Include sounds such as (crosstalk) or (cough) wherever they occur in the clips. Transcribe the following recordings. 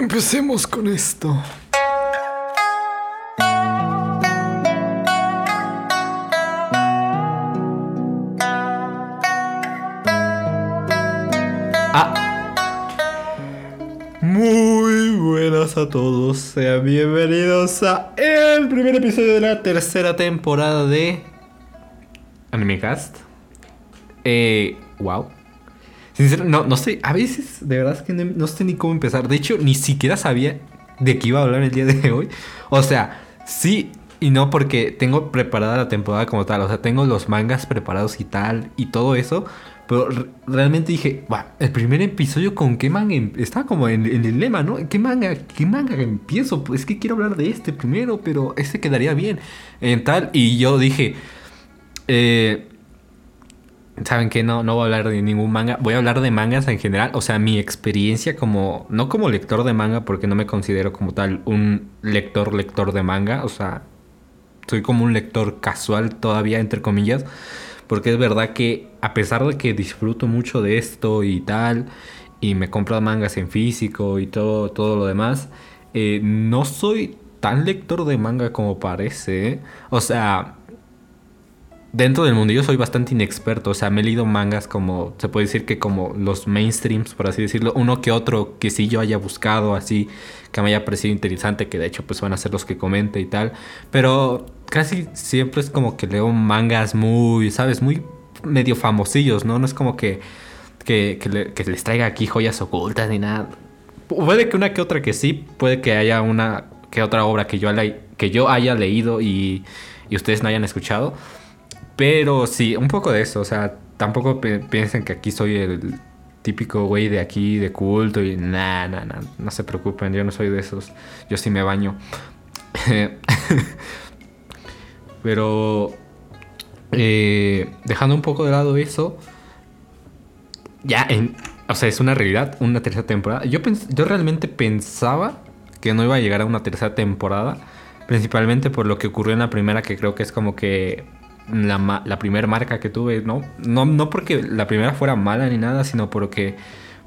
Empecemos con esto. Ah. Muy buenas a todos, sean bienvenidos a el primer episodio de la tercera temporada de Animecast. Eh, wow. Sinceramente, no, no sé, a veces de verdad es que no, sé ni cómo empezar. De hecho, ni siquiera sabía de qué iba a hablar el día de (laughs) hoy. O sea, sí y no porque tengo preparada la temporada como tal. O sea, tengo los mangas preparados y tal y todo eso. Pero re- realmente dije, el primer episodio con qué manga em- estaba como en, en el lema, ¿no? ¿Qué manga, qué manga empiezo? Pues es que quiero hablar de este primero, pero este quedaría bien. En tal, y yo dije, eh, ¿Saben qué? No, no voy a hablar de ningún manga. Voy a hablar de mangas en general. O sea, mi experiencia como... No como lector de manga, porque no me considero como tal un lector, lector de manga. O sea, soy como un lector casual todavía, entre comillas. Porque es verdad que a pesar de que disfruto mucho de esto y tal, y me compro mangas en físico y todo, todo lo demás, eh, no soy tan lector de manga como parece. ¿eh? O sea, dentro del mundillo soy bastante inexperto. O sea, me he leído mangas como, se puede decir que como los mainstreams, por así decirlo. Uno que otro que sí yo haya buscado así, que me haya parecido interesante, que de hecho pues van a ser los que comente y tal. Pero casi siempre es como que leo mangas muy, ¿sabes? Muy medio famosillos, ¿no? No es como que, que, que que les traiga aquí joyas ocultas ni nada. Puede que una que otra que sí, puede que haya una que otra obra que yo, que yo haya leído y, y ustedes no hayan escuchado. Pero sí, un poco de eso. O sea, tampoco piensen que aquí soy el típico güey de aquí, de culto y nada, nada, nada. No se preocupen, yo no soy de esos. Yo sí me baño. (laughs) Pero eh, dejando un poco de lado eso, ya en, o sea, es una realidad, una tercera temporada. Yo, yo realmente pensaba que no iba a llegar a una tercera temporada, principalmente por lo que ocurrió en la primera, que creo que es como que la, la primera marca que tuve, ¿no? ¿no? No porque la primera fuera mala ni nada, sino porque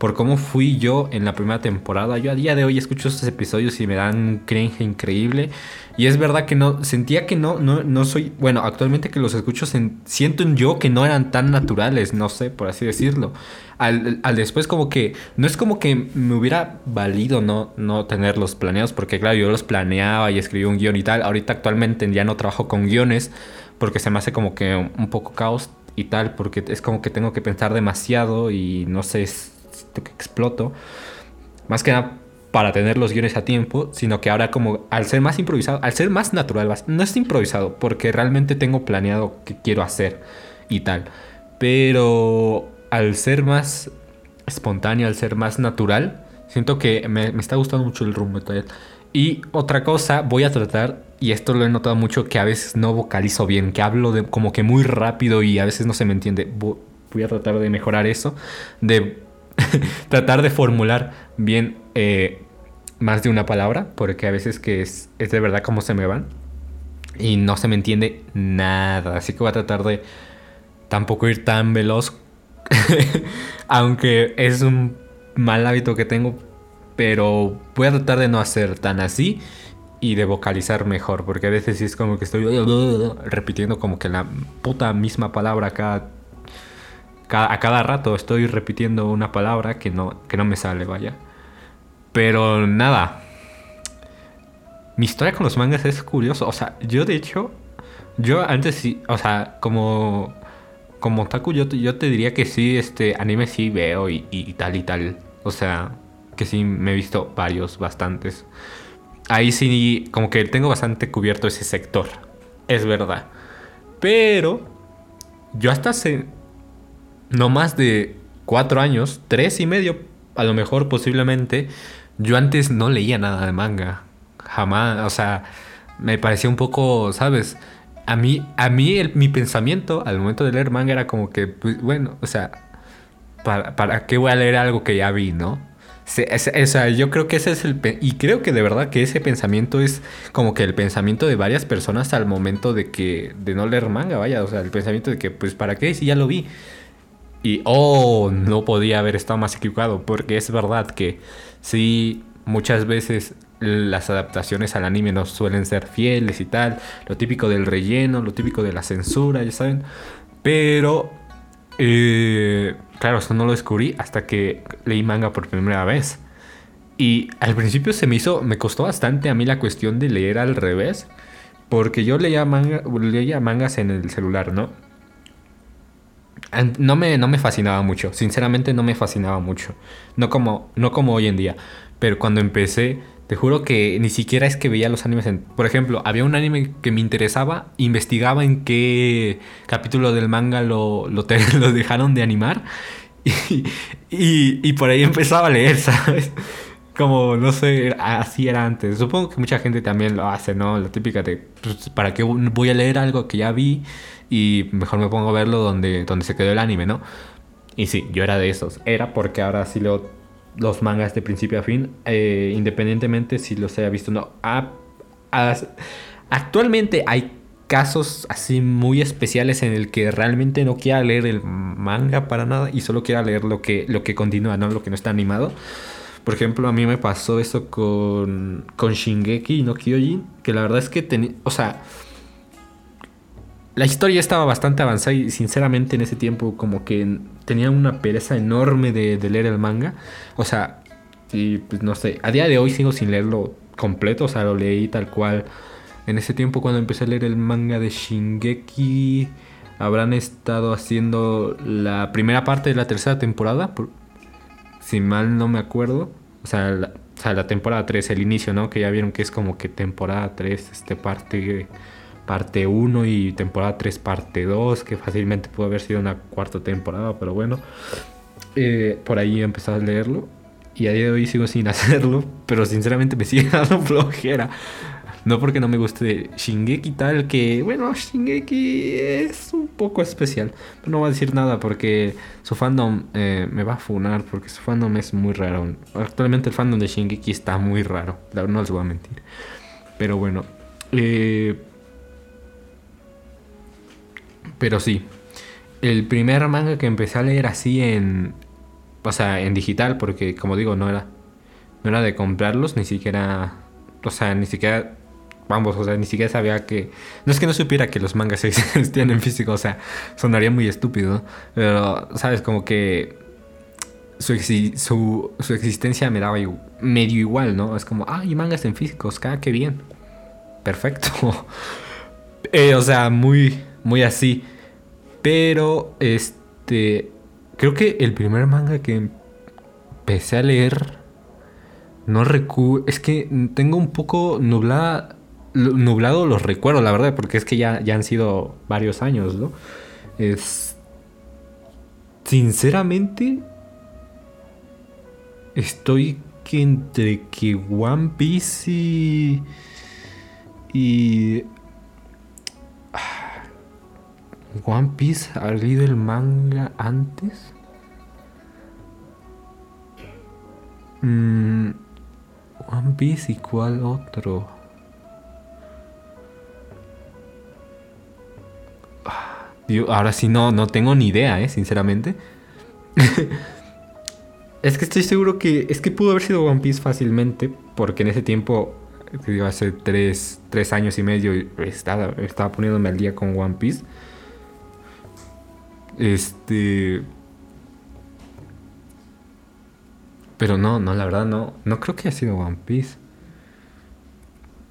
por cómo fui yo en la primera temporada. Yo a día de hoy escucho estos episodios y me dan cringe increíble. Y es verdad que no, sentía que no, no, no soy, bueno, actualmente que los escucho, siento yo que no eran tan naturales, no sé, por así decirlo. Al, al después como que, no es como que me hubiera valido no, no tenerlos planeados, porque claro, yo los planeaba y escribía un guion y tal. Ahorita actualmente ya no trabajo con guiones, porque se me hace como que un poco caos y tal, porque es como que tengo que pensar demasiado y no sé, siento que exploto. Más que nada para tener los guiones a tiempo, sino que ahora como al ser más improvisado, al ser más natural, no es improvisado, porque realmente tengo planeado qué quiero hacer y tal. Pero al ser más espontáneo, al ser más natural, siento que me, me está gustando mucho el rumbo. Y otra cosa, voy a tratar, y esto lo he notado mucho, que a veces no vocalizo bien, que hablo de, como que muy rápido y a veces no se me entiende. Vo- Voy a tratar de mejorar eso, de (laughs) tratar de formular bien eh, más de una palabra, porque a veces que es, es de verdad como se me van y no se me entiende nada. Así que voy a tratar de tampoco ir tan veloz, (laughs) aunque es un mal hábito que tengo, pero voy a tratar de no hacer tan así y de vocalizar mejor, porque a veces sí es como que estoy repitiendo como que la puta misma palabra cada, cada- a cada rato estoy repitiendo una palabra que no, que no me sale, vaya. Pero nada. Mi historia con los mangas es curioso. O sea, yo de hecho, yo antes sí, o sea, como, como yo, yo te diría que sí, este, anime sí veo y, y tal y tal. O sea, que sí me he visto varios, bastantes. Ahí sí, como que tengo bastante cubierto ese sector. Es verdad. Pero, yo hasta hace no más de cuatro años, tres y medio, a lo mejor posiblemente, yo antes no leía nada de manga. Jamás, o sea, me parecía un poco, ¿sabes? A mí, a mí mi pensamiento al momento de leer manga era como que, pues, bueno, o sea, ¿para, ¿para qué voy a leer algo que ya vi, no? O sea, yo creo que ese es el... Y creo que de verdad que ese pensamiento es como que el pensamiento de varias personas al momento de que... De no leer manga, vaya. O sea, el pensamiento de que, pues, ¿para qué? Si ya lo vi. Y, oh, no podía haber estado más equivocado. Porque es verdad que sí... muchas veces las adaptaciones al anime no suelen ser fieles y tal, lo típico del relleno, lo típico de la censura, ya saben, pero eh, claro, esto no lo descubrí hasta que leí manga por primera vez. Y al principio se me hizo, me costó bastante a mí la cuestión de leer al revés, porque yo leía, manga, leía mangas en el celular, ¿no? No me, no me fascinaba mucho, sinceramente no me fascinaba mucho, no como, no como hoy en día, pero cuando empecé, te juro que ni siquiera es que veía los animes en... Por ejemplo, había un anime que me interesaba, investigaba en qué capítulo del manga lo, lo, (laughs) lo dejaron de animar (laughs) y, y por ahí empezaba a leer, (laughs) ¿sabes? Como, no sé, así era antes. Supongo que mucha gente también lo hace, ¿no? La típica de, pues, ¿para qué voy a leer algo que ya vi? Y mejor me pongo a verlo donde, donde se quedó el anime, ¿no? Y sí, yo era de esos. Era porque ahora sí leo los mangas de principio a fin, eh, independientemente si los haya visto o no. actualmente hay casos así muy especiales en el que realmente no quiera leer el manga para nada y solo quiera leer lo que, lo que continúa, ¿no? Lo que no está animado. Por ejemplo, a mí me pasó eso con, con Shingeki no Kyojin, que la verdad es que tenía, o sea, la historia estaba bastante avanzada y sinceramente en ese tiempo como que tenía una pereza enorme de, leer el manga. O sea, y pues no sé, a día de hoy sigo sin leerlo completo, o sea, lo leí tal cual. En ese tiempo cuando empecé a leer el manga de Shingeki, habrán estado haciendo la primera parte de la tercera temporada, si mal no me acuerdo. O sea, la, temporada 3, el inicio, ¿no? Que ya vieron que es como que temporada 3, este parte, parte 1 y temporada 3, parte 2, que fácilmente pudo haber sido una cuarta temporada, pero bueno. Eh, por ahí empecé a leerlo. Y a día de hoy sigo sin (laughs) hacerlo, pero sinceramente me sigue (laughs) dando flojera. No porque no me guste Shingeki tal, que bueno, Shingeki es un poco especial. Pero no voy a decir nada porque su fandom eh, me va a funar porque su fandom es muy raro. Actualmente el fandom de Shingeki está muy raro, no les voy a mentir. Pero bueno, eh, pero sí, el primer manga que empecé a leer así en, o sea, en digital, porque como digo, no era, no era de comprarlos, ni siquiera, o sea, ni siquiera Vamos, o sea, ni siquiera sabía que... No es que no supiera que los mangas (laughs) existían en físico, o sea, sonaría muy estúpido, pero, ¿sabes? Como que su, su, existencia me daba medio igual, ¿no? Es como, ah, y mangas en físicos, cada que bien. Perfecto. (laughs) Eh, o sea, muy, muy así. Pero, este, creo que el primer manga que empecé a leer, no recuerdo, es que tengo un poco nublada nublado los recuerdo, la verdad, porque es que ya, ya han sido varios años, ¿no? Es. Sinceramente. Estoy que entre que One Piece y. Y. One Piece ha leído el manga antes. Mm, One Piece y cuál otro. ahora sí no, no tengo ni idea, ¿eh? Sinceramente. (laughs) es que estoy seguro que. Es que pudo haber sido One Piece fácilmente. Porque en ese tiempo. Digo, hace tres, tres años y medio. Estaba, estaba poniéndome al día con One Piece. Este. Pero no, no, la verdad no. No creo que haya sido One Piece.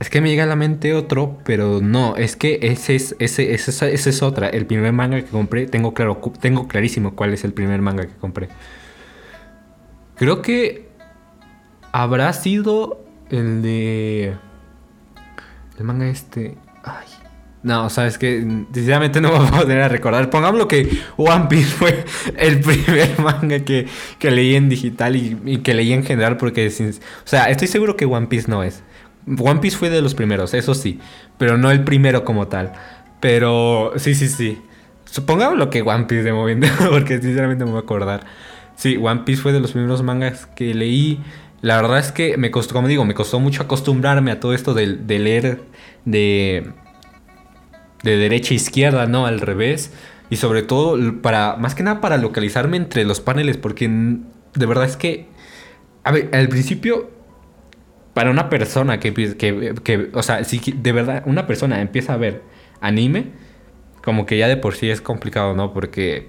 Es que me llega a la mente otro, pero no, es que ese es, ese, es otra. El primer manga que compré, tengo, claro, tengo clarísimo cuál es el primer manga que compré. Creo que habrá sido el de... El manga este... Ay. No, o sea, es que sinceramente no (laughs) voy a poder recordar. Pongámoslo que One Piece fue (laughs) el primer (laughs) manga que, que leí en digital y, que leí en general porque... O sea, estoy seguro que One Piece no es. One Piece fue de los primeros, eso sí, pero no el primero como tal. Pero sí, sí, sí. Supongamos lo que One Piece de momento, porque sinceramente me voy a acordar. Sí, One Piece fue de los primeros mangas que leí. La verdad es que me costó, como digo, me costó mucho acostumbrarme a todo esto de, leer de, de derecha a izquierda, ¿no? Al revés. Y sobre todo, para, más que nada para localizarme entre los paneles, porque de verdad es que, a ver, al principio para una persona que, que, que, o sea, si de verdad una persona empieza a ver anime, como que ya de por sí es complicado, ¿no? Porque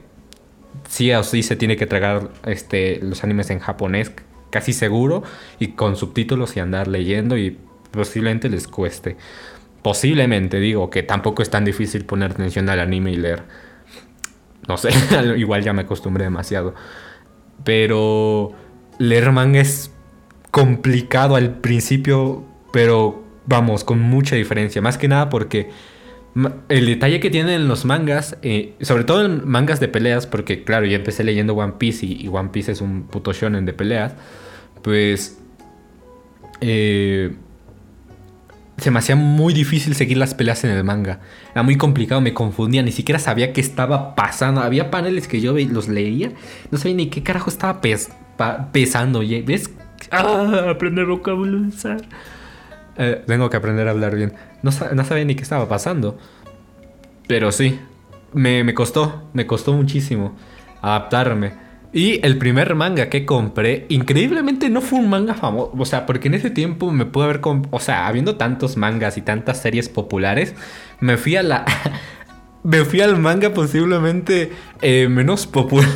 sí o sí se tiene que tragar este, los animes en japonés, casi seguro, y con subtítulos y andar leyendo y posiblemente les cueste. Posiblemente, digo, que tampoco es tan difícil poner atención al anime y leer. No sé, (laughs) igual ya me acostumbré demasiado. Pero leer manga es complicado al principio, pero vamos, con mucha diferencia. Más que nada porque el detalle que tienen los mangas, eh, sobre todo en mangas de peleas, porque claro, yo empecé leyendo One Piece y, One Piece es un puto shonen de peleas, pues eh, se me hacía muy difícil seguir las peleas en el manga. Era muy complicado, me confundía, ni siquiera sabía qué estaba pasando. Había paneles que yo los leía, no sabía ni qué carajo estaba pesando. ¿Ves? Ah, aprender vocabulario. Eh, tengo que aprender a hablar bien. No, sabía ni qué estaba pasando. Pero sí, me, costó, me costó muchísimo adaptarme. Y el primer manga que compré, increíblemente no fue un manga famoso. O sea, porque en ese tiempo me pude haber... O sea, habiendo tantos mangas y tantas series populares, me fui a la... (laughs) me fui al manga posiblemente eh, menos popular.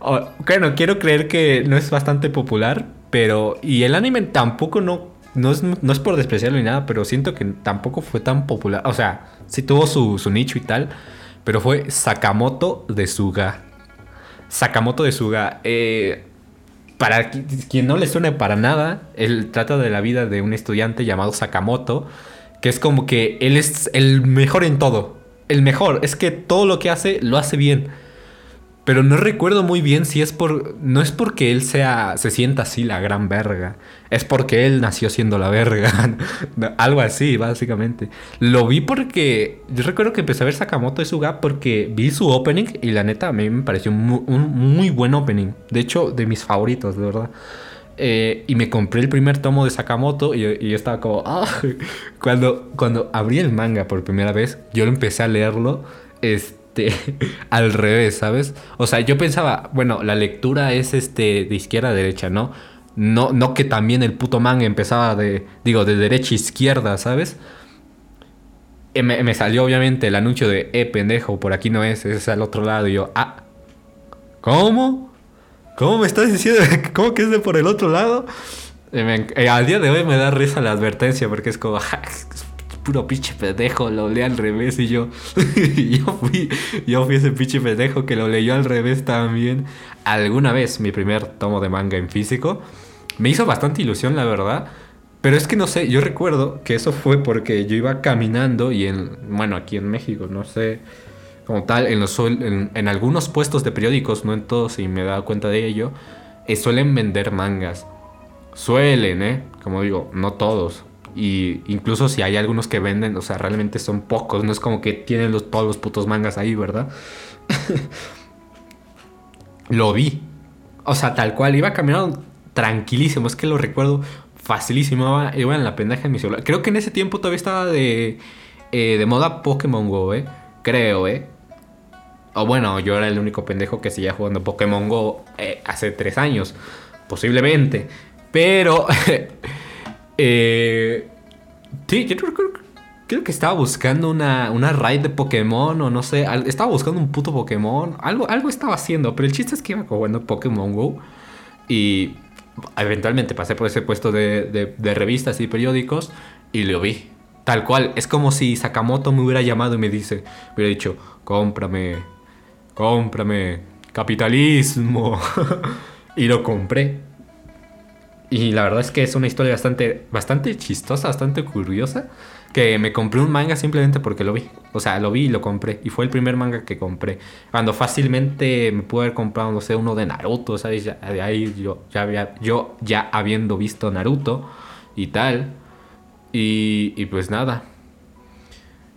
(laughs) bueno, quiero creer que no es bastante popular, pero... Y el anime tampoco no no es, por despreciarlo ni nada, pero siento que tampoco fue tan popular. O sea, sí tuvo su, nicho y tal, pero fue Sakamoto de Suga. Sakamoto de Suga. Eh, para quien no le suene para nada, él trata de la vida de un estudiante llamado Sakamoto, que es como que él es el mejor en todo. El mejor, es que todo lo que hace lo hace bien. Pero no recuerdo muy bien si es por. No es porque él sea. se sienta así la gran verga. Es porque él nació siendo la verga. (laughs) Algo así, básicamente. Lo vi porque. Yo recuerdo que empecé a ver Sakamoto Suga porque vi su opening y la neta a mí me pareció un muy, buen opening. De hecho, de mis favoritos, de verdad. Eh, y me compré el primer tomo de Sakamoto y, yo estaba como. Ah". (laughs) Cuando, cuando abrí el manga por primera vez, yo lo empecé a leerlo. Este este, (laughs) al revés, ¿sabes? O sea, yo pensaba, bueno, la lectura es este de izquierda a derecha, ¿no? No, no que también el puto manga empezaba de, digo, de derecha a izquierda, ¿sabes? Eh, me, salió obviamente el anuncio de, eh, pendejo, por aquí no es, es al otro lado. Y yo, ah, ¿cómo? ¿Cómo me estás diciendo? (laughs) ¿Cómo que es de por el otro lado? Eh, al día de hoy me da risa la advertencia porque es como, (laughs) puro pinche pendejo, lo leí al revés y yo, (laughs) yo, fui, yo fui ese pinche pendejo que lo leyó al revés también. Alguna vez mi primer tomo de manga en físico. Me hizo bastante ilusión, la verdad. Pero es que no sé, yo recuerdo que eso fue porque yo iba caminando y en, bueno, aquí en México, no sé, como tal, en, los, en, en algunos puestos de periódicos, no en todos, y me he dado cuenta de ello, eh, suelen vender mangas. Suelen, ¿eh? Como digo, no todos. Y incluso si hay algunos que venden, o sea, realmente son pocos. No es como que tienen los, todos los putos mangas ahí, ¿verdad? (laughs) lo vi. O sea, tal cual. Iba caminando tranquilísimo. Es que lo recuerdo facilísimo. Iba, en la pendeja en mi celular. Creo que en ese tiempo todavía estaba de, eh, de moda Pokémon Go, ¿eh? Creo, ¿eh? O bueno, yo era el único pendejo que seguía jugando Pokémon Go eh, hace tres años. Posiblemente. Pero... (laughs) Eh, sí, yo creo, que estaba buscando una, una raid de Pokémon o no sé. Estaba buscando un puto Pokémon. Algo, algo estaba haciendo. Pero el chiste es que iba jugando Pokémon Go. Y eventualmente pasé por ese puesto de, revistas y periódicos y lo vi. Tal cual. Es como si Sakamoto me hubiera llamado y me dice, me hubiera dicho, cómprame, cómprame, capitalismo. (laughs) y lo compré. Y la verdad es que es una historia bastante, bastante chistosa, bastante curiosa. Que me compré un manga simplemente porque lo vi. O sea, lo vi y lo compré. Y fue el primer manga que compré. Cuando fácilmente me pude haber comprado, no sé, uno de Naruto, ¿sabes? de ahí yo ya, había, yo ya habiendo visto Naruto y tal. Y, y pues nada.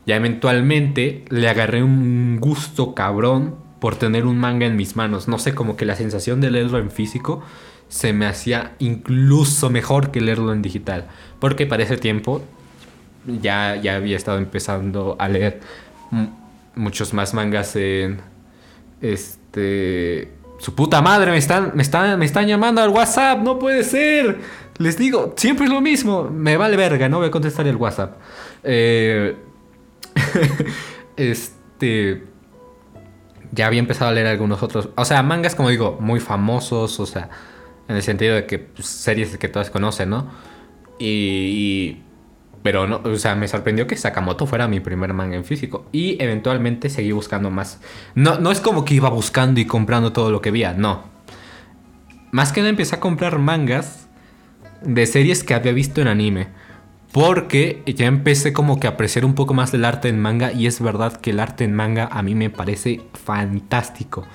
Ya eventualmente le agarré un gusto cabrón por tener un manga en mis manos. No sé, como que la sensación de leerlo en físico se me hacía incluso mejor que leerlo en digital. Porque para ese tiempo ya, ya había estado empezando a leer muchos más mangas en este su puta madre me están me están me están llamando al WhatsApp no puede ser Les digo, siempre es lo mismo. Me vale verga, no voy a contestar el WhatsApp. Eh, (laughs) este. Ya había empezado a leer algunos otros. O sea, mangas, como digo, muy famosos. O sea, en el sentido de que pues, series que todas conocen, ¿no? Y, pero no, o sea, me sorprendió que Sakamoto fuera mi primer manga en físico. Y eventualmente seguí buscando más. No, no es como que iba buscando y comprando todo lo que veía, no. Más que nada empecé a comprar mangas de series que había visto en anime. Porque ya empecé como que a apreciar un poco más el arte en manga. Y es verdad que el arte en manga a mí me parece fantástico.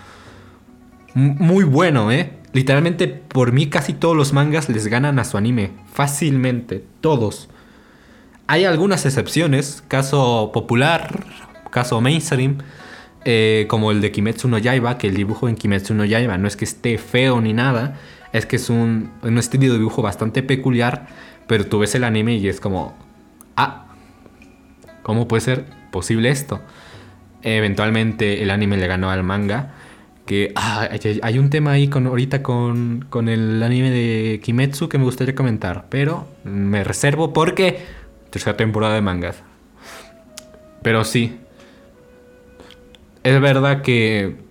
muy bueno, ¿eh? Literalmente por mí casi todos los mangas les ganan a su anime. Fácilmente. Todos. Hay algunas excepciones. Caso popular. Caso mainstream. Eh, como el de Kimetsu no Yaiba. Que el dibujo en Kimetsu no Yaiba no es que esté feo ni nada es que es un, un estilo de dibujo bastante peculiar, pero tú ves el anime y es como, ah, ¿cómo puede ser posible esto? Eventualmente el anime le ganó al manga. Que ah, hay, un tema ahí con, ahorita con, con el anime de Kimetsu que me gustaría comentar, pero me reservo porque tercera temporada de mangas. Pero sí, es verdad que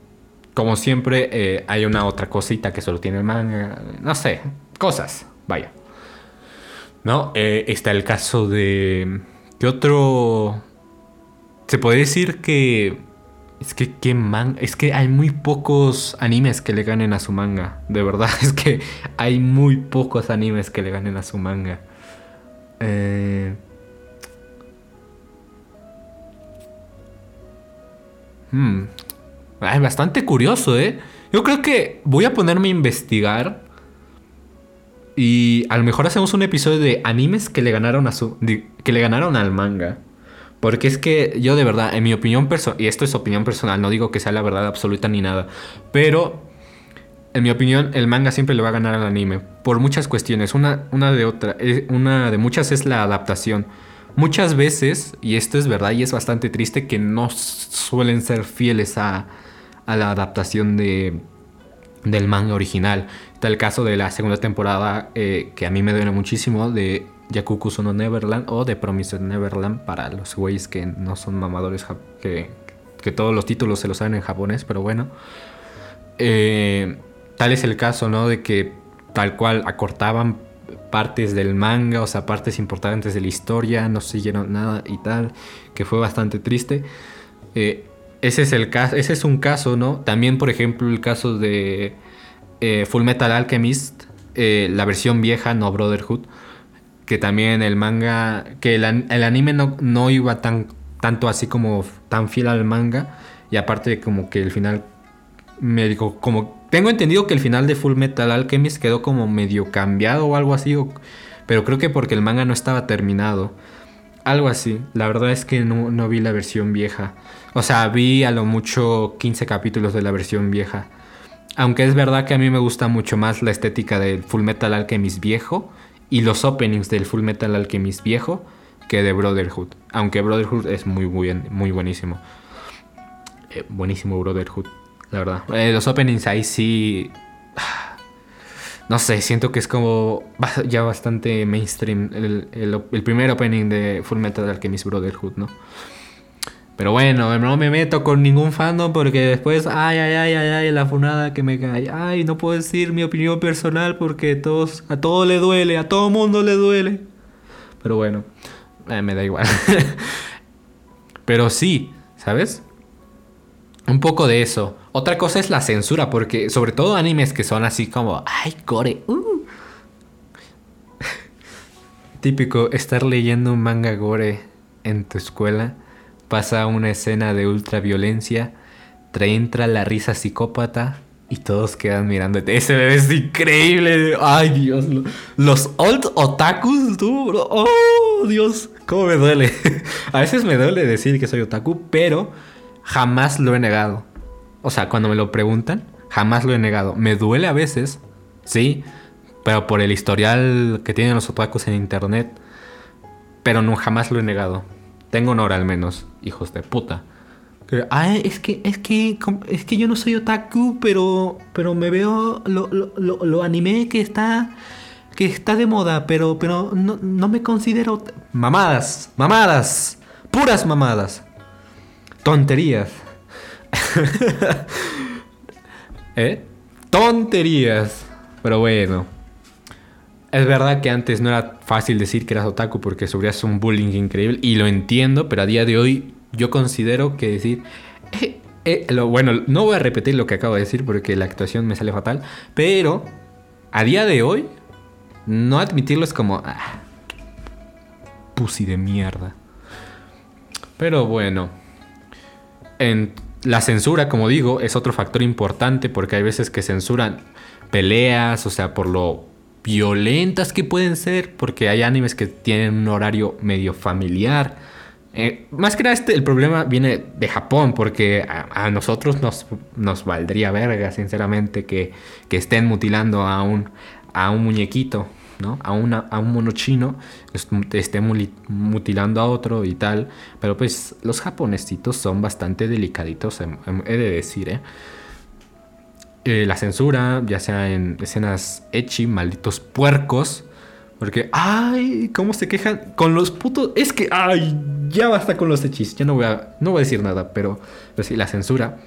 como siempre, eh, hay una otra cosita que solo tiene el manga. No sé, cosas, vaya. ¿No? Eh, está el caso de. ¿Qué otro.? Se puede decir que. Es que, ¿qué man... es que hay muy pocos animes que le ganen a su manga. De verdad, (laughs) es que hay muy pocos animes que le ganen a su manga. Eh. Hmm, bastante curioso, ¿eh? Yo creo que voy a ponerme a investigar. Y a lo mejor hacemos un episodio de animes que le ganaron a su. que le ganaron al manga. Porque es que yo de verdad, en mi opinión personal, y esto es opinión personal, no digo que sea la verdad absoluta ni nada, pero en mi opinión el manga siempre le va a ganar al anime, por muchas cuestiones, una, de otra, eh, una de muchas es la adaptación. Muchas veces, y esto es verdad y es bastante triste, que no suelen ser fieles a, a la adaptación de, del manga original. Está el caso de la segunda temporada eh, que a mí me duele muchísimo de Yakuku no Neverland o de Promised Neverland para los güeyes que no son mamadores, que, que todos los títulos se los saben en japonés, pero bueno. Eh, tal es el caso, ¿no? De que tal cual acortaban partes del manga, o sea, partes importantes de la historia, no siguieron nada y tal, que fue bastante triste. Eh, ese es el caso, ese es un caso, ¿no? También, por ejemplo, el caso de eh, Full Metal Alchemist, la versión vieja, no Brotherhood, que también el manga, que el, anime no, no, iba tan tanto así como tan fiel al manga y aparte como que el final médico como tengo entendido que el final de Full Metal Alchemist quedó como medio cambiado o algo así, pero creo que porque el manga no estaba terminado. Algo así. La verdad es que no, no vi la versión vieja. O sea, vi a lo mucho 15 capítulos de la versión vieja. Aunque es verdad que a mí me gusta mucho más la estética del Full Metal Alchemist viejo y los openings del Full Metal Alchemist viejo que de Brotherhood. Aunque Brotherhood es muy, bien, muy buenísimo. Eh, buenísimo Brotherhood, la verdad. Eh, los openings ahí sí... (sighs) No sé, siento que es como ya bastante mainstream el, el primer opening de Full Metal Alchemist Brotherhood, ¿no? Pero bueno, no me meto con ningún fandom porque después, ay, ay, ay, ay, ay, la funada que me cae. Ay, no puedo decir mi opinión personal porque todos, a todo le duele, a todo mundo le duele. Pero bueno, eh, me da igual. (laughs) Pero sí, ¿sabes? Un poco de eso. Otra cosa es la censura, porque sobre todo animes que son así como, ay, core, uh". (laughs) Típico, estar leyendo un manga gore en tu escuela pasa una escena de ultraviolencia, entra la risa psicópata y todos quedan mirándote. Ese bebé es increíble. Ay, Dios. Los old otakus, tú, bro. Oh, Dios. ¿Cómo me duele? (laughs) A veces me duele decir que soy otaku, pero jamás lo he negado. O sea, cuando me lo preguntan, jamás lo he negado. Me duele a veces, sí, pero por el historial que tienen los otakus en internet. Pero no jamás lo he negado. Tengo honor al menos, hijos de puta. Ay, es que, es que, es que yo no soy otaku, pero, pero me veo lo, lo, lo, anime que está, que está de moda, pero, pero no, no me considero... Mamadas, mamadas, puras mamadas. Tonterías. (laughs) ¿Eh? Tonterías. Pero bueno. Es verdad que antes no era fácil decir que eras otaku porque sufrías un bullying increíble y lo entiendo, pero a día de hoy yo considero que decir... (laughs) Eh, eh, bueno, no voy a repetir lo que acabo de decir porque la actuación me sale fatal, pero a día de hoy no admitirlo es como... Ah, pussy de mierda. Pero bueno. En la censura, como digo, es otro factor importante porque hay veces que censuran peleas, o sea, por lo violentas que pueden ser, porque hay animes que tienen un horario medio familiar. Eh, más que nada este, el problema viene de Japón, porque a, nosotros nos, nos, valdría verga, sinceramente, que, que estén mutilando a un, a un muñequito. ¿no? A, una, a un mono chino esté mutilando a otro y tal. Pero pues los japonesitos son bastante delicaditos, em, em, he de decir, ¿eh? ¿Eh? la censura, ya sea en escenas echi, malditos puercos. Porque, ay, cómo se quejan con los putos. Es que, ay, ya basta con los echis. Ya no voy a, no voy a decir nada, pero, pero sí, la censura.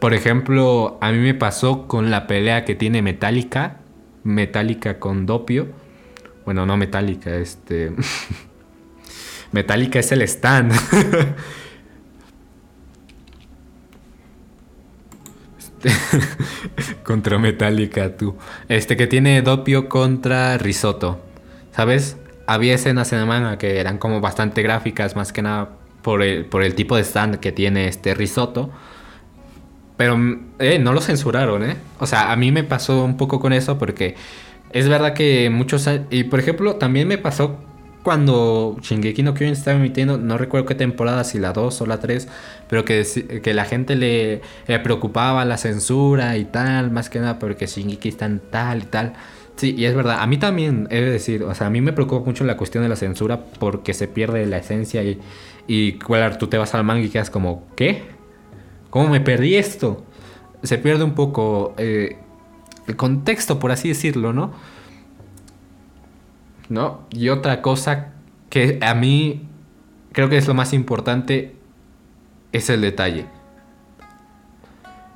Por ejemplo, a mí me pasó con la pelea que tiene Metallica metálica con dopio. Bueno, no metálica, este. (laughs) metálica es el stand. (laughs) (laughs) contra Metallica, tú. Este que tiene dopio contra Risotto. ¿Sabes? Había escenas en manga que eran como bastante gráficas, más que nada por el, por el tipo de stand que tiene este Risotto. Pero eh, no lo censuraron, ¿eh? O sea, a mí me pasó un poco con eso porque es verdad que muchos... Y por ejemplo, también me pasó cuando Shingeki no Kyojin estaba emitiendo, no recuerdo qué temporada, si la 2 o la 3, pero que, que la gente le, preocupaba la censura y tal, más que nada porque Shingeki está tal y tal. Sí, y es verdad, a mí también, he de decir, o sea, a mí me preocupa mucho la cuestión de la censura porque se pierde la esencia y, y tú te vas al manga y quedas como, ¿qué? ¿Cómo me perdí esto? Se pierde un poco eh, el contexto, por así decirlo, ¿no? ¿No? Y otra cosa que a mí creo que es lo más importante es el detalle.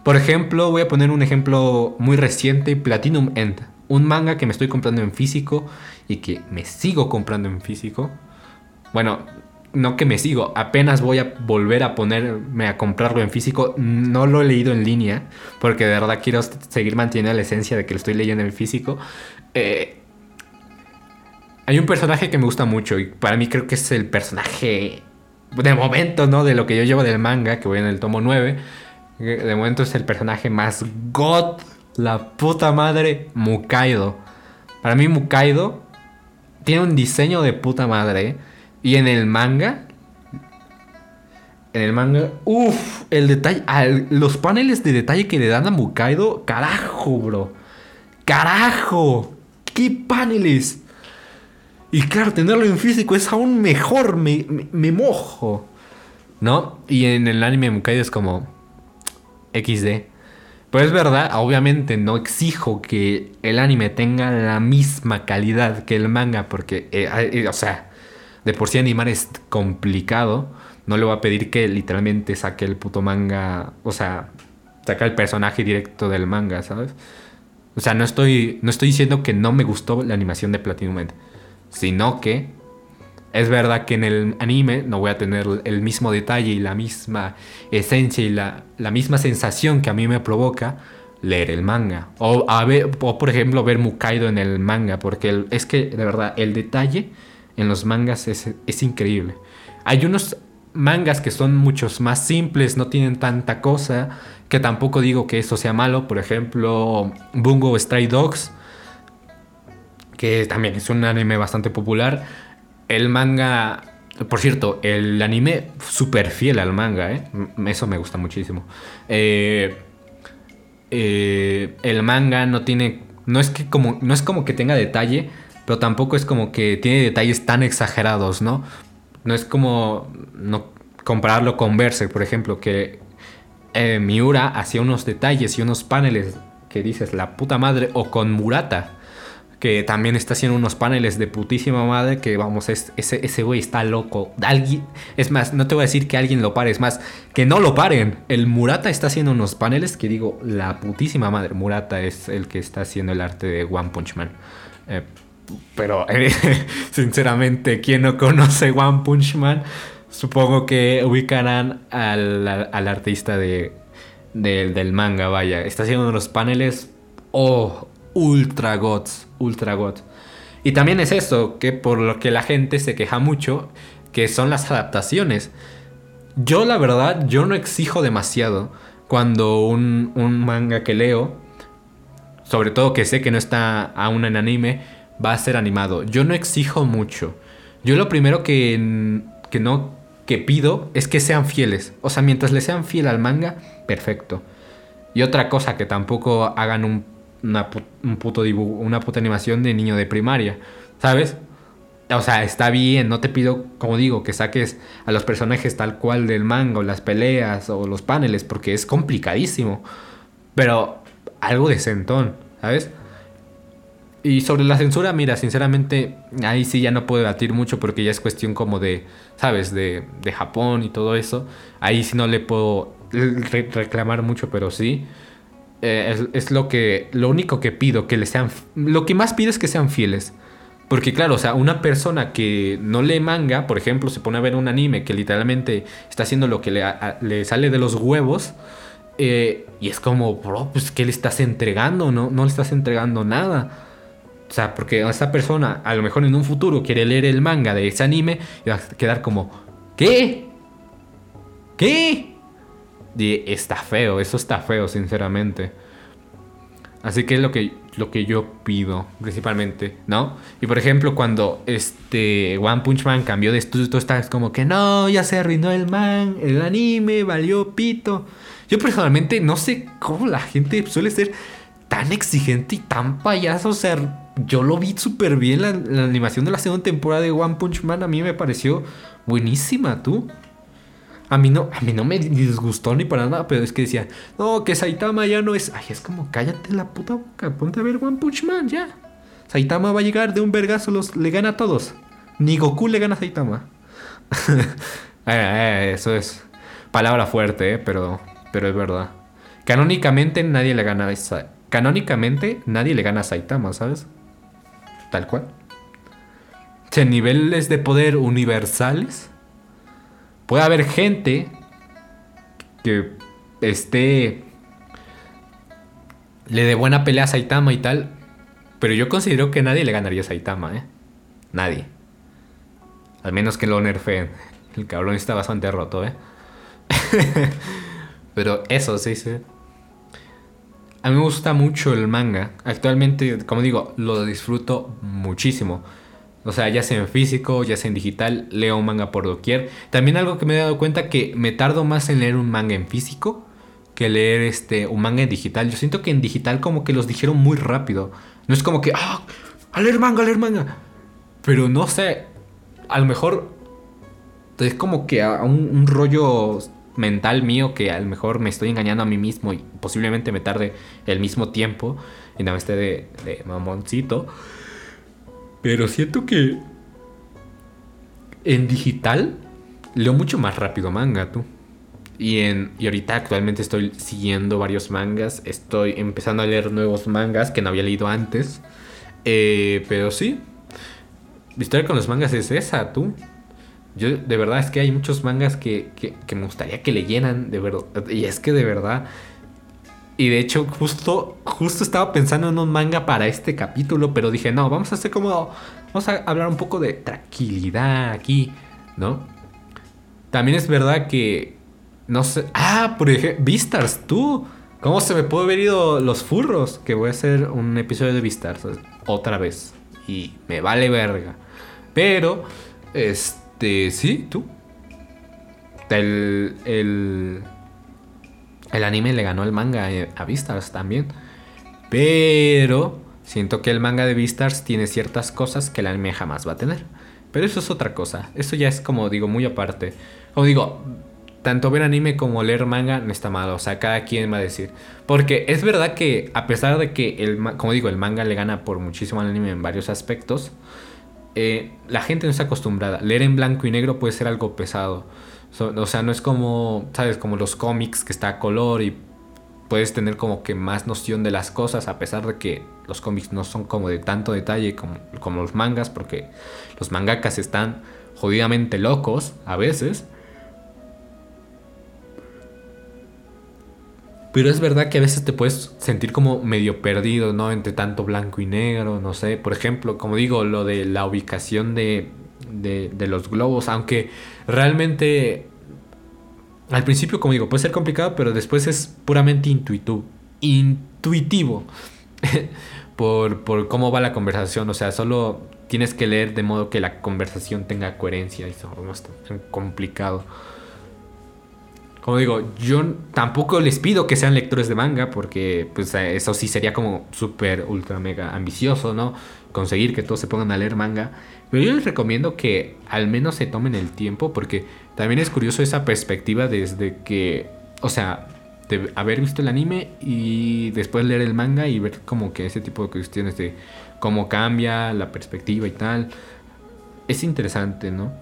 Por ejemplo, voy a poner un ejemplo muy reciente, Platinum End. Un manga que me estoy comprando en físico y que me sigo comprando en físico. Bueno, no que me sigo, apenas voy a volver a ponerme a comprarlo en físico. No lo he leído en línea, porque de verdad quiero seguir manteniendo la esencia de que lo estoy leyendo en físico. Eh, hay un personaje que me gusta mucho y para mí creo que es el personaje de momento, ¿no? De lo que yo llevo del manga, que voy en el tomo 9. De momento es el personaje más god, la puta madre, Mukaido. Para mí Mukaido tiene un diseño de puta madre. Y en el manga. En el manga. Uff, el detalle. los paneles de detalle que le dan a Mukaido. Carajo, bro. Carajo. ¿Qué paneles? Y claro, tenerlo en físico es aún mejor. Me, me, mojo. ¿No? Y en el anime Mukaido es como. XD. Pero es verdad, obviamente no exijo que el anime tenga la misma calidad que el manga, porque, eh, eh, o sea, de por sí animar es complicado. No le voy a pedir que literalmente saque el puto manga. O sea, saque el personaje directo del manga, ¿sabes? O sea, no estoy, no estoy diciendo que no me gustó la animación de Platinum. Sino que es verdad que en el anime no voy a tener el mismo detalle y la misma esencia y la, la misma sensación que a mí me provoca leer el manga. O, a ver, o por ejemplo ver Mukaido en el manga. Porque es que de verdad el detalle en los mangas es, increíble. Hay unos mangas que son muchos más simples, no tienen tanta cosa, que tampoco digo que eso sea malo. Por ejemplo, Bungo Stray Dogs, que también es un anime bastante popular. El manga, por cierto, el anime súper fiel al manga, ¿eh? eso me gusta muchísimo. Eh, eh, el manga no tiene, no es que como, no es como que tenga detalle, pero tampoco es como que tiene detalles tan exagerados, ¿no? No es como no compararlo con Berserk, por ejemplo, que eh, Miura hacía unos detalles y unos paneles que dices la puta madre, o con Murata, que también está haciendo unos paneles de putísima madre que vamos, ese, ese güey está loco. Alguien, es más, no te voy a decir que alguien lo pare, es más, que no lo paren. El Murata está haciendo unos paneles que digo, la putísima madre. Murata es el que está haciendo el arte de One Punch Man. Eh, pero, (laughs) sinceramente, ¿quién no conoce One Punch Man? Supongo que ubicarán al, al artista de, del manga, vaya. Está haciendo unos paneles, oh, ultra gods, ultra gods. Y también es eso, que por lo que la gente se queja mucho, que son las adaptaciones. Yo la verdad, yo no exijo demasiado cuando un, un manga que leo, sobre todo que sé que no está aún en anime, va a ser animado. Yo no exijo mucho. Yo lo primero que, que no que pido es que sean fieles. O sea, mientras le sean fiel al manga, perfecto. Y otra cosa, que tampoco hagan un, una, un una puta animación de niño de primaria. ¿Sabes? O sea, está bien, no te pido, como digo, que saques a los personajes tal cual del manga, o las peleas, o los paneles, porque es complicadísimo. Pero algo de sentón, ¿sabes? Y sobre la censura, mira, sinceramente, ahí sí ya no puedo debatir mucho porque ya es cuestión como de, ¿sabes? De, de Japón y todo eso. Ahí sí no le puedo reclamar mucho, pero sí. Eh, es, lo que, lo único que pido, que le sean, lo que más pido es que sean fieles. Porque claro, o sea, una persona que no lee manga, por ejemplo, se pone a ver un anime que literalmente está haciendo lo que le, le sale de los huevos. Eh, y es como, bro, pues ¿qué le estás entregando? No, no le estás entregando nada. O sea, porque esa persona a lo mejor en un futuro quiere leer el manga de ese anime y va a quedar como, ¿qué? ¿Qué? Y está feo, eso está feo, sinceramente. Así que es lo que, lo que yo pido, principalmente, ¿no? Y por ejemplo, cuando este One Punch Man cambió de estudio, tú estás como que no, ya se arruinó el man, el anime, valió pito. Yo personalmente no sé cómo la gente suele ser tan exigente y tan payaso. O sea, yo lo vi súper bien. La, animación de la segunda temporada de One Punch Man a mí me pareció buenísima, tú. A mí no, a mí no me disgustó ni para nada, pero es que decía, no, que Saitama ya no es. Ay, es como, cállate la puta boca, ponte a ver One Punch Man ya. Saitama va a llegar de un vergazo, los, le gana a todos. Ni Goku le gana a Saitama. (laughs) Eh, eh, eso es palabra fuerte, eh, pero, pero es verdad. Canónicamente nadie le gana a Canónicamente nadie le gana a Saitama, ¿sabes? Tal cual. O niveles de poder universales. Puede haber gente que esté. Le dé buena pelea a Saitama y tal. Pero yo considero que nadie le ganaría a Saitama, ¿eh? Nadie. Al menos que lo nerfeen. El cabrón está bastante roto, ¿eh? (laughs) pero eso sí, sí. A mí me gusta mucho el manga. Actualmente, como digo, lo disfruto muchísimo. O sea, ya sea en físico, ya sea en digital, leo manga por doquier. También algo que me he dado cuenta que me tardo más en leer un manga en físico que leer este un manga en digital. Yo siento que en digital como que los dijeron muy rápido. No es como que, ah, a leer manga, leer manga. Pero no sé, a lo mejor es como que a un, rollo mental mío que a lo mejor me estoy engañando a mí mismo y posiblemente me tarde el mismo tiempo y no esté de, de mamoncito. Pero siento que en digital leo mucho más rápido manga, tú. Y, en, y ahorita actualmente estoy siguiendo varios mangas. Estoy empezando a leer nuevos mangas que no había leído antes. Eh, pero sí. Mi historia con los mangas es esa, tú. Yo de verdad es que hay muchos mangas que, me gustaría que leyeran, de verdad. Y es que de verdad. Y de hecho, justo, justo estaba pensando en un manga para este capítulo, pero dije, no, vamos a hacer como. Vamos a hablar un poco de tranquilidad aquí, ¿no? También es verdad que. No sé. Ah, por ejemplo, Vistars, tú. ¿Cómo se me puede haber ido los furros? Que voy a hacer un episodio de Vistars otra vez. Y me vale verga. Pero, este sí, tú. El, el, el anime le ganó el manga a Vistars también. Pero siento que el manga de Vistars tiene ciertas cosas que el anime jamás va a tener. Pero eso es otra cosa. Eso ya es como digo, muy aparte. Como digo, tanto ver anime como leer manga no está mal. O sea, cada quien va a decir. Porque es verdad que, a pesar de que, el, como digo, el manga le gana por muchísimo al anime en varios aspectos, eh, la gente no está acostumbrada. Leer en blanco y negro puede ser algo pesado. O sea, no es como, ¿sabes? Como los cómics que está a color y puedes tener como que más noción de las cosas, a pesar de que los cómics no son como de tanto detalle como, como los mangas, porque los mangakas están jodidamente locos a veces. Pero es verdad que a veces te puedes sentir como medio perdido, ¿no? Entre tanto blanco y negro, no sé. Por ejemplo, como digo, lo de la ubicación de, de, los globos, aunque realmente al principio, como digo, puede ser complicado, pero después es puramente intuitivo. Intuitivo. (laughs) por, por, cómo va la conversación. O sea, solo tienes que leer de modo que la conversación tenga coherencia. Y eso es complicado. Como digo, yo tampoco les pido que sean lectores de manga, porque pues eso sí sería como súper, ultra, mega ambicioso, ¿no? Conseguir que todos se pongan a leer manga. Pero yo les recomiendo que al menos se tomen el tiempo, porque también es curioso esa perspectiva desde que, o sea, de haber visto el anime y después leer el manga y ver como que ese tipo de cuestiones de cómo cambia la perspectiva y tal. Es interesante, ¿no?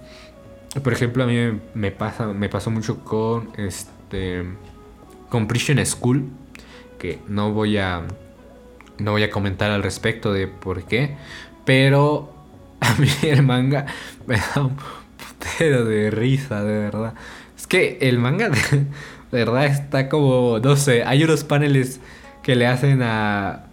Por ejemplo, a mí me pasa me pasó mucho con este con Prison School, que no voy a no voy a comentar al respecto de por qué, pero a mí el manga me da un pero de risa, de verdad. Es que el manga de, verdad está como, no sé, hay unos paneles que le hacen a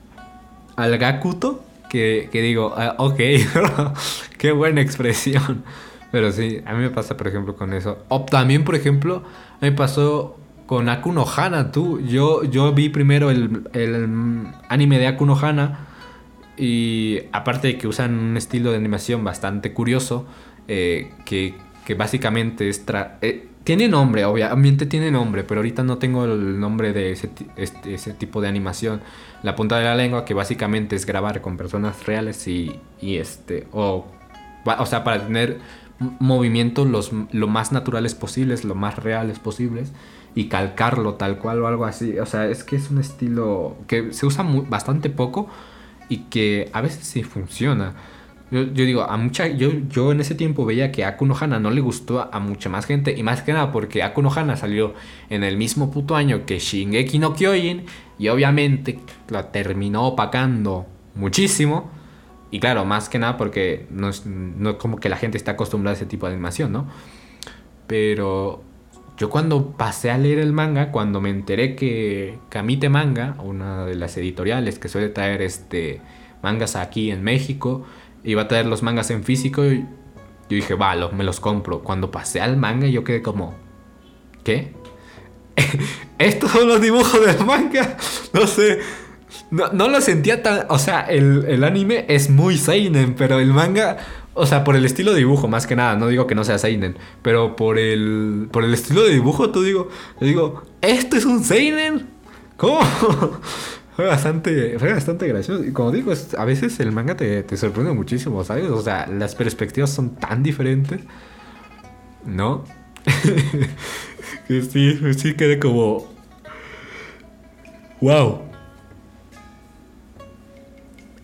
al Gakuto que, que digo, ah, ok, (laughs) qué buena expresión. Pero sí, a mí me pasa, por ejemplo, con eso. O también, por ejemplo, me pasó con Akuno Hana, tú. Yo, yo vi primero el, el anime de Akuno Hana. Y aparte de que usan un estilo de animación bastante curioso, eh, que, básicamente es... Eh, tiene nombre, obviamente tiene nombre, pero ahorita no tengo el nombre de ese, este, ese, tipo de animación. La punta de la lengua, que básicamente es grabar con personas reales y, y este, o, o sea, para tener movimientos los, lo más naturales posibles, lo más reales posibles, y calcarlo tal cual o algo así. O sea, es que es un estilo que se usa bastante poco y que a veces sí funciona. Yo, digo, a mucha, yo, yo en ese tiempo veía que Akuno Hana no le gustó a mucha más gente. Y más que nada porque Akuno Hana salió en el mismo puto año que Shingeki no Kyojin. Y obviamente la terminó opacando muchísimo. Y claro, más que nada porque no es, no como que la gente está acostumbrada a ese tipo de animación, ¿no? Pero yo cuando pasé a leer el manga, cuando me enteré que Kamite Manga, una de las editoriales que suele traer este mangas aquí en México, iba a traer los mangas en físico. Y yo dije, va, me los compro. Cuando pasé al manga, yo quedé como, ¿qué? (laughs) ¿Estos son los dibujos del manga? (laughs) No sé. No, lo sentía tan. O sea, el, anime es muy Seinen, pero el manga. O sea, por el estilo de dibujo, más que nada. No digo que no sea Seinen. Pero por el. Por el estilo de dibujo, tú digo. Yo digo, ¿esto es un Seinen? ¿Cómo? (laughs) Fue bastante, fue bastante gracioso. Y como digo, a veces el manga te, te, sorprende muchísimo, ¿sabes? O sea, las perspectivas son tan diferentes. ¿No? (laughs) que sí, sí quedé como... ¡Wow!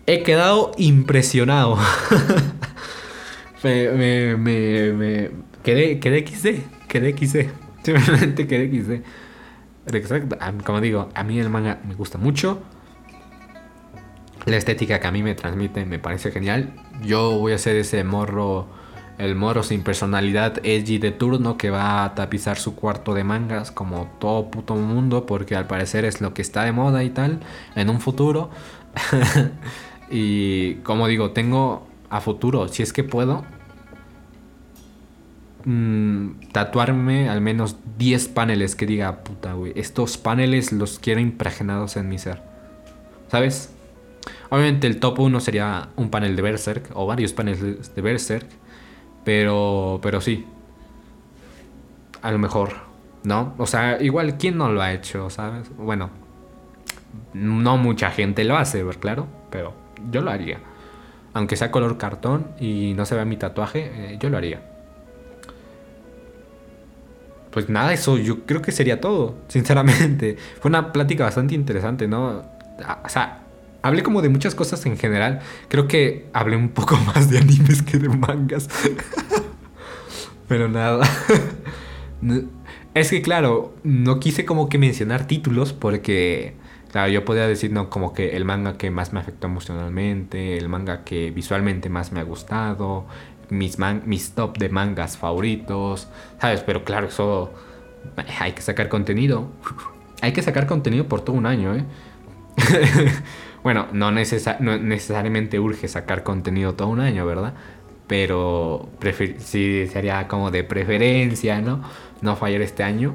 He quedado impresionado. (laughs) me, me, me, me, Quedé, quedé XD. Quedé XD. (laughs) Simplemente quedé XD. Exacto, como digo, a mí el manga me gusta mucho. La estética que a mí me transmite me parece genial. Yo voy a ser ese morro, el morro sin personalidad edgy de turno que va a tapizar su cuarto de mangas como todo puto mundo porque al parecer es lo que está de moda y tal en un futuro. (laughs) y como digo, tengo a futuro, si es que puedo, Mm, tatuarme al menos 10 paneles que diga, puta, güey, estos paneles los quiero impregnados en mi ser. ¿Sabes? Obviamente el top 1 sería un panel de Berserk o varios paneles de Berserk, pero pero sí. A lo mejor, ¿no? O sea, igual quién no lo ha hecho, ¿sabes? Bueno, no mucha gente lo hace, claro, pero yo lo haría. Aunque sea color cartón y no se vea mi tatuaje, eh, yo lo haría. pues nada, eso yo creo que sería todo, sinceramente. (laughs) Fue una plática bastante interesante, ¿no? O sea, hablé como de muchas cosas en general. Creo que hablé un poco (laughs) más de animes que de mangas. (laughs) Pero nada. Es que claro, no quise como que mencionar títulos porque, claro, yo podía decir, no, como que el manga que más me afectó emocionalmente, el manga que visualmente más me ha gustado, mis, mis top de mangas favoritos, ¿sabes? Pero claro, eso hay que sacar contenido. (laughs) Hay que sacar contenido por todo un año, ¿eh? (laughs) bueno, no, no, necesariamente urge sacar contenido todo un año, ¿verdad? Pero sí sería como de preferencia, ¿no? No fallar este año.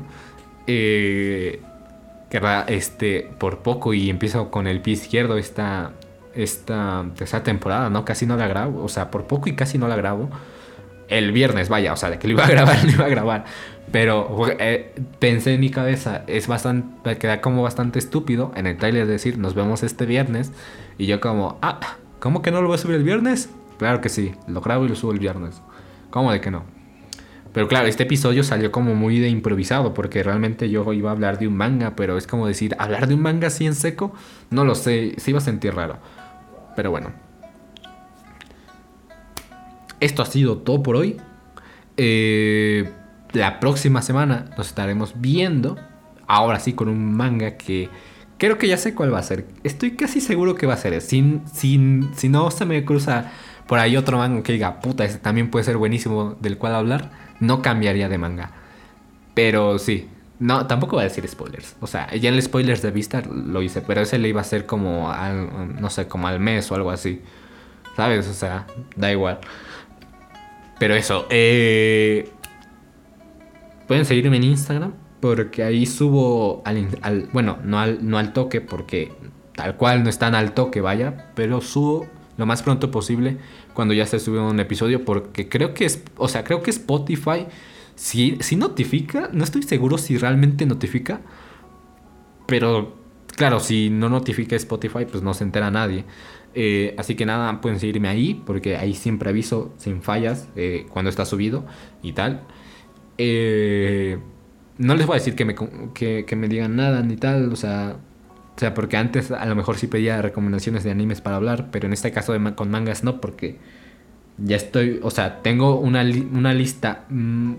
Eh, este, por poco y empiezo con el pie izquierdo esta, esta tercera temporada, ¿no? Casi no la grabo, o sea, por poco y casi no la grabo. El viernes, vaya, o sea, de que lo iba a (laughs) grabar, lo iba a grabar. Pero eh, pensé en mi cabeza, es bastante, queda como bastante estúpido en el trailer decir, nos vemos este viernes. Y yo como, ah, ¿cómo que no lo voy a subir el viernes? Claro que sí, lo grabo y lo subo el viernes. ¿Cómo de que no? Pero claro, este episodio salió como muy de improvisado, porque realmente yo iba a hablar de un manga, pero es como decir, hablar de un manga así en seco, no lo sé, se iba a sentir raro. Pero bueno. Esto ha sido todo por hoy. Eh, la próxima semana nos estaremos viendo. Ahora sí con un manga que creo que ya sé cuál va a ser. Estoy casi seguro que va a ser. Sin, sin, si no se me cruza por ahí otro manga que diga, puta, ese también puede ser buenísimo del cual hablar, no cambiaría de manga. Pero sí, no, tampoco voy a decir spoilers. O sea, ya en el spoilers de vista lo hice, pero ese le iba a ser como al, no sé, como al mes o algo así. ¿Sabes? O sea, da igual. Pero eso, eh, pueden seguirme en Instagram porque ahí subo al, bueno, no al, no al toque porque tal cual no están al toque, vaya, pero subo lo más pronto posible cuando ya se sube un episodio porque creo que es, o sea, creo que Spotify si, si notifica, no estoy seguro si realmente notifica, pero claro, si no notifica Spotify, pues no se entera nadie. Eh, así que nada, pueden seguirme ahí, porque ahí siempre aviso sin fallas eh, cuando está subido y tal. Eh, no les voy a decir que me, que, me digan nada ni tal, o sea, o sea, porque antes a lo mejor sí pedía recomendaciones de animes para hablar, pero en este caso de, con mangas no, porque ya estoy, o sea, tengo una, una lista... Mm,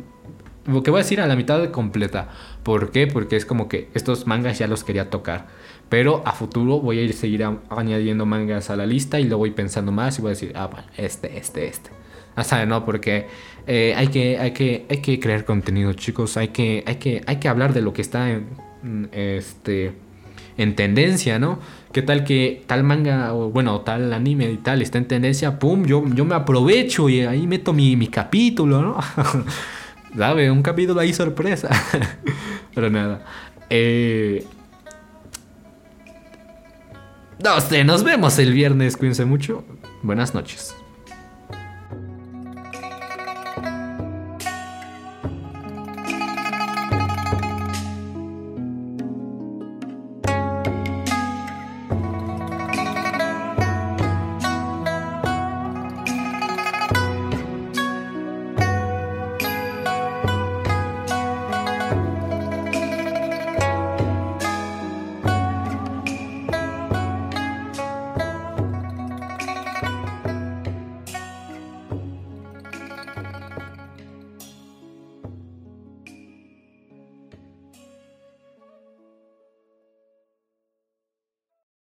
lo que voy a decir a la mitad completa. ¿Por qué? Porque es como que estos mangas ya los quería tocar. Pero a futuro voy a ir seguir añadiendo mangas a la lista y lo voy pensando más y voy a decir, ah, bueno, este, este, este. Ah, ¿sabe? No, porque eh, hay, que, hay, que, hay que crear contenido, chicos. Hay que, hay que, hay que hablar de lo que está en, este, en tendencia, ¿no? ¿Qué tal que tal manga, o bueno, tal anime y tal está en tendencia? ¡Pum! Yo, yo me aprovecho y ahí meto mi, mi capítulo, ¿no? (laughs) ¿Sabe? Un capítulo ahí sorpresa. (laughs) Pero nada. Eh... No sé, nos vemos el viernes. Cuídense mucho. Buenas noches.